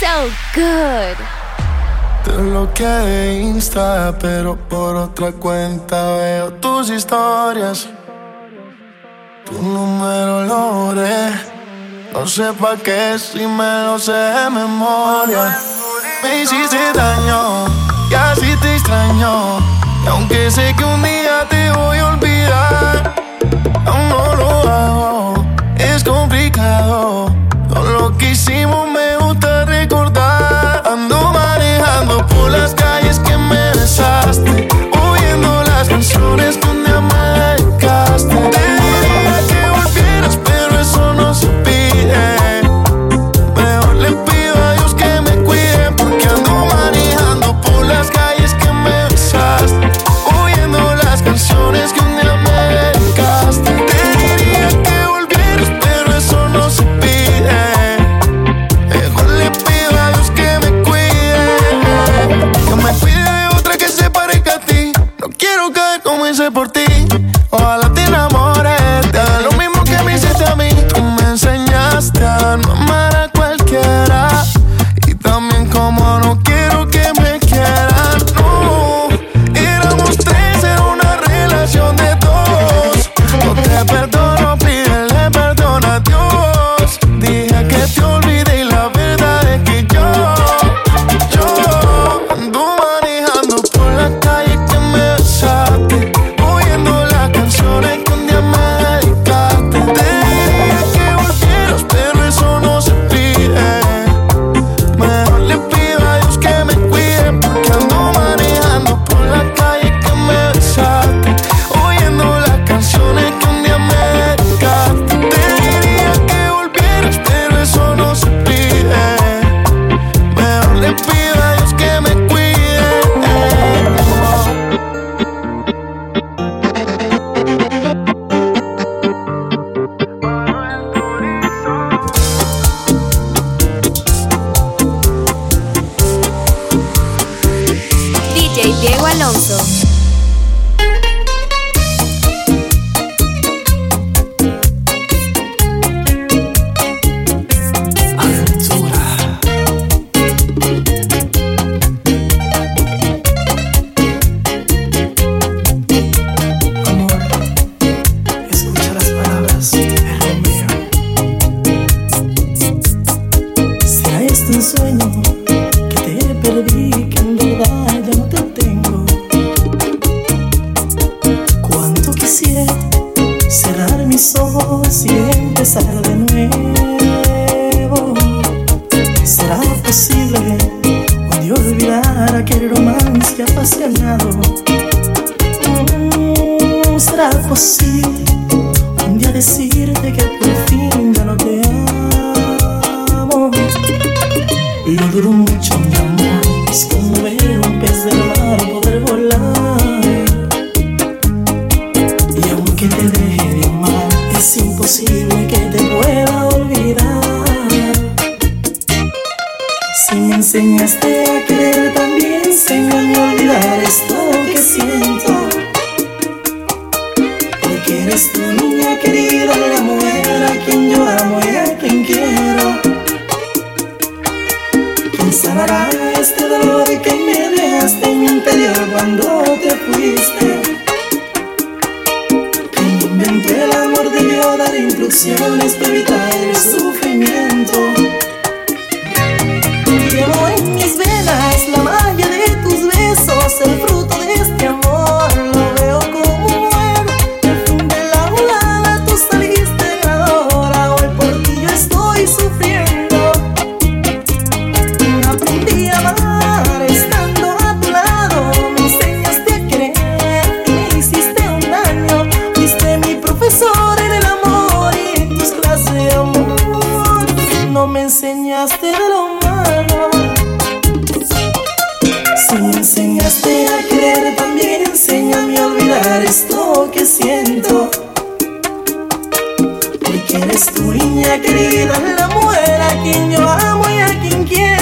so good. Te bloqueé de Insta, pero por otra cuenta veo tus historias. Tu número lo oré. No sé pa' qué si me lo sé de memoria. Me hiciste daño y así te extraño. Y aunque sé que un día te voy a olvidar, aún no lo hago. Es complicado cómo hice por ti. Ojalá te enamores imposible que te pueda olvidar. Si me enseñaste a querer, también enséñame a olvidar esto que siento. Porque eres tu niña querida, la mujer a quien yo amo y a quien quiero. ¿Quién sanará este dolor que me dejaste en mi interior cuando te fuiste? Que inventé la instrucciones para evitar el sufrimiento. enseñaste de lo malo. Si me enseñaste a creer, también enséñame a olvidar esto que siento. Porque eres tu niña querida, la mujer a quien yo amo y a quien quiero.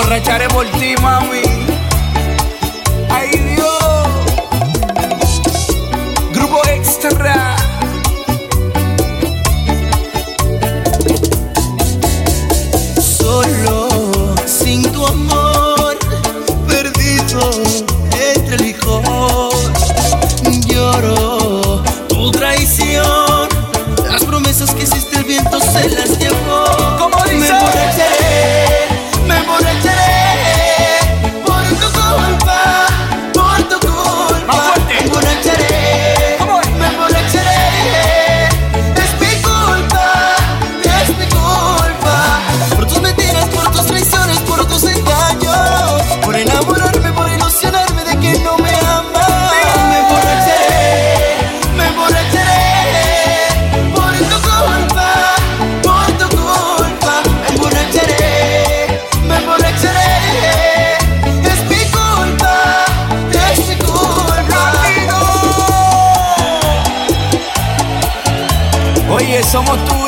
Emborracharé por ti, mami. Somos tu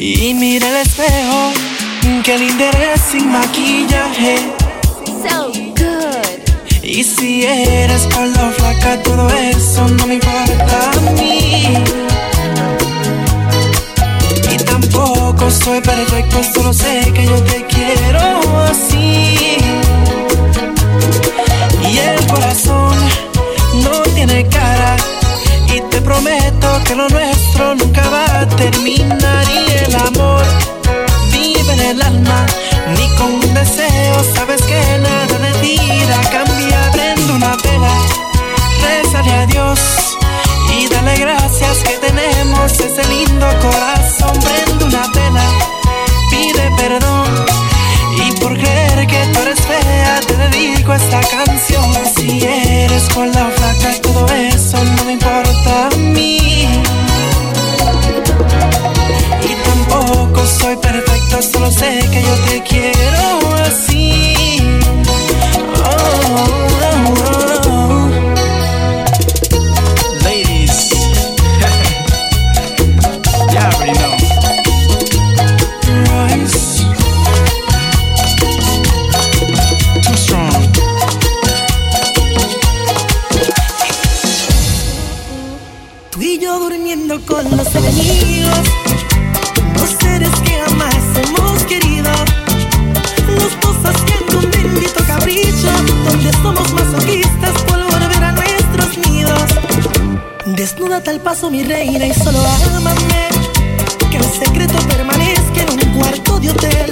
Y mira el espejo, que lindo eres sin maquillaje. So good. Y si eres palda o flaca, todo eso no me importa a mí. Y tampoco soy perfecto, solo sé que yo te quiero así. Y el corazón no tiene cara. Prometo que lo nuestro nunca va a terminar. Y el amor vive en el alma. Ni con un deseo sabes que nada de ti irá a cambiar. Prende una vela, rezale a Dios. Y dale gracias que tenemos ese lindo corazón. Prende una vela, pide perdón. Y por creer que tú eres fea, te dedico esta canción. Si eres cuerda o con los enemigos, dos seres que jamás hemos querido. Los dos haciendo un bendito capricho, donde somos masoquistas por volver a nuestros nidos. Desnúdate al paso, mi reina, y solo ámame. Que el secreto permanezca en un cuarto de hotel.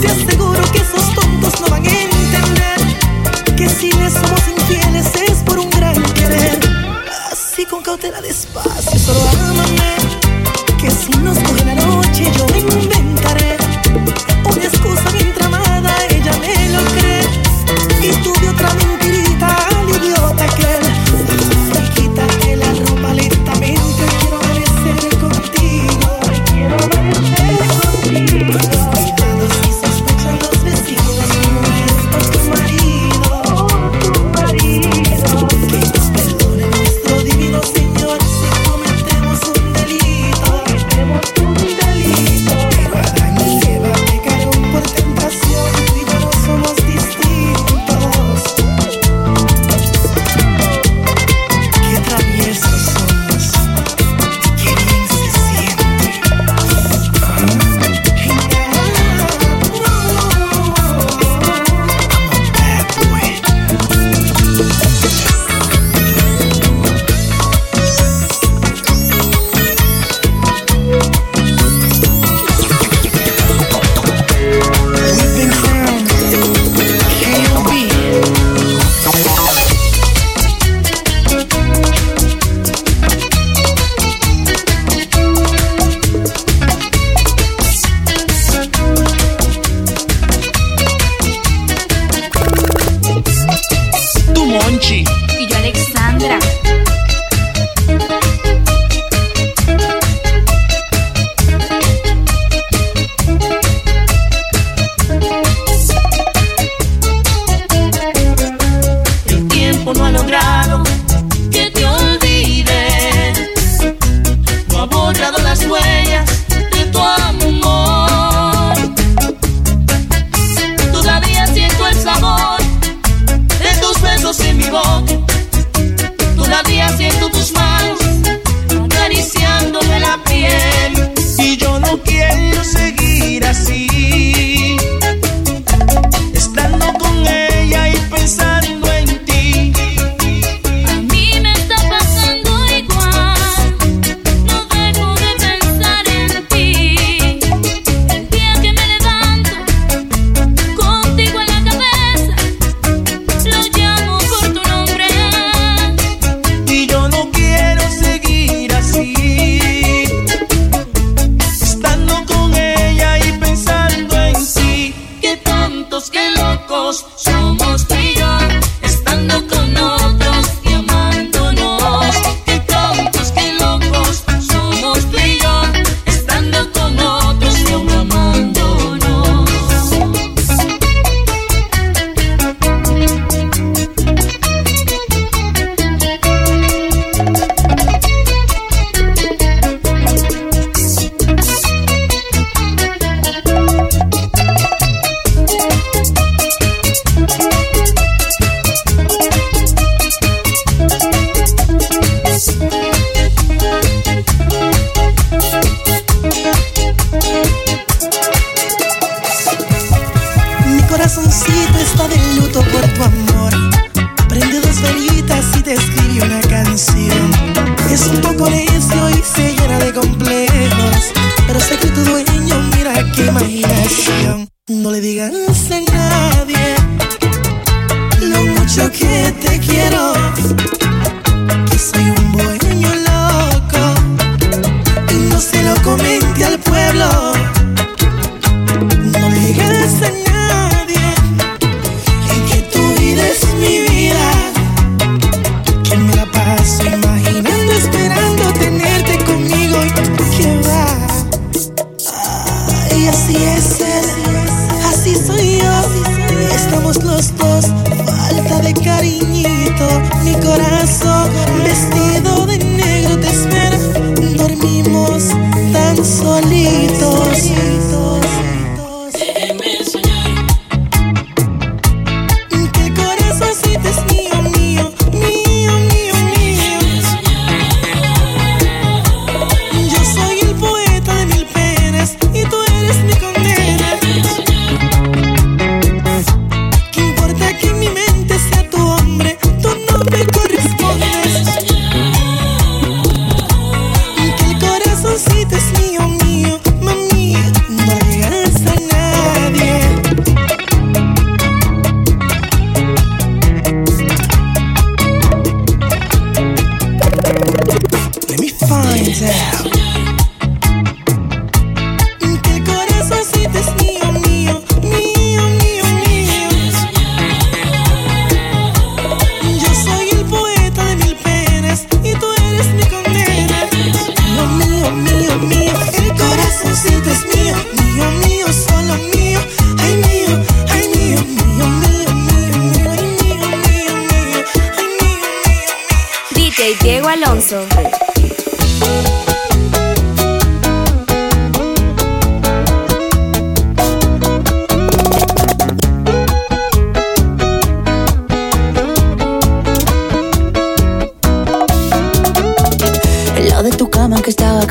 Te aseguro que esos tontos no van a entender que si les somos infieles es Así con cautela despacio, solo ámame. Que si nos coge la noche, yo inventaré no alumbrado fiesta del luto por tu amor.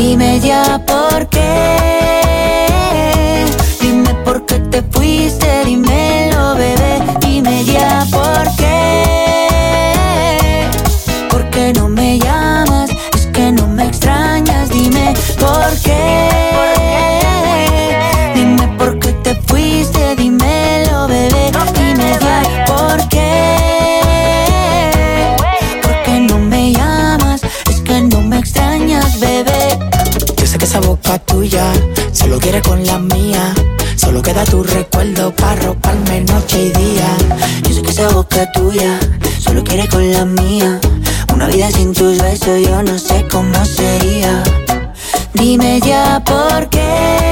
Dime ya por qué. Dime por qué te fuiste, dímelo, bebé. Dime ya por qué. Dime ya por qué.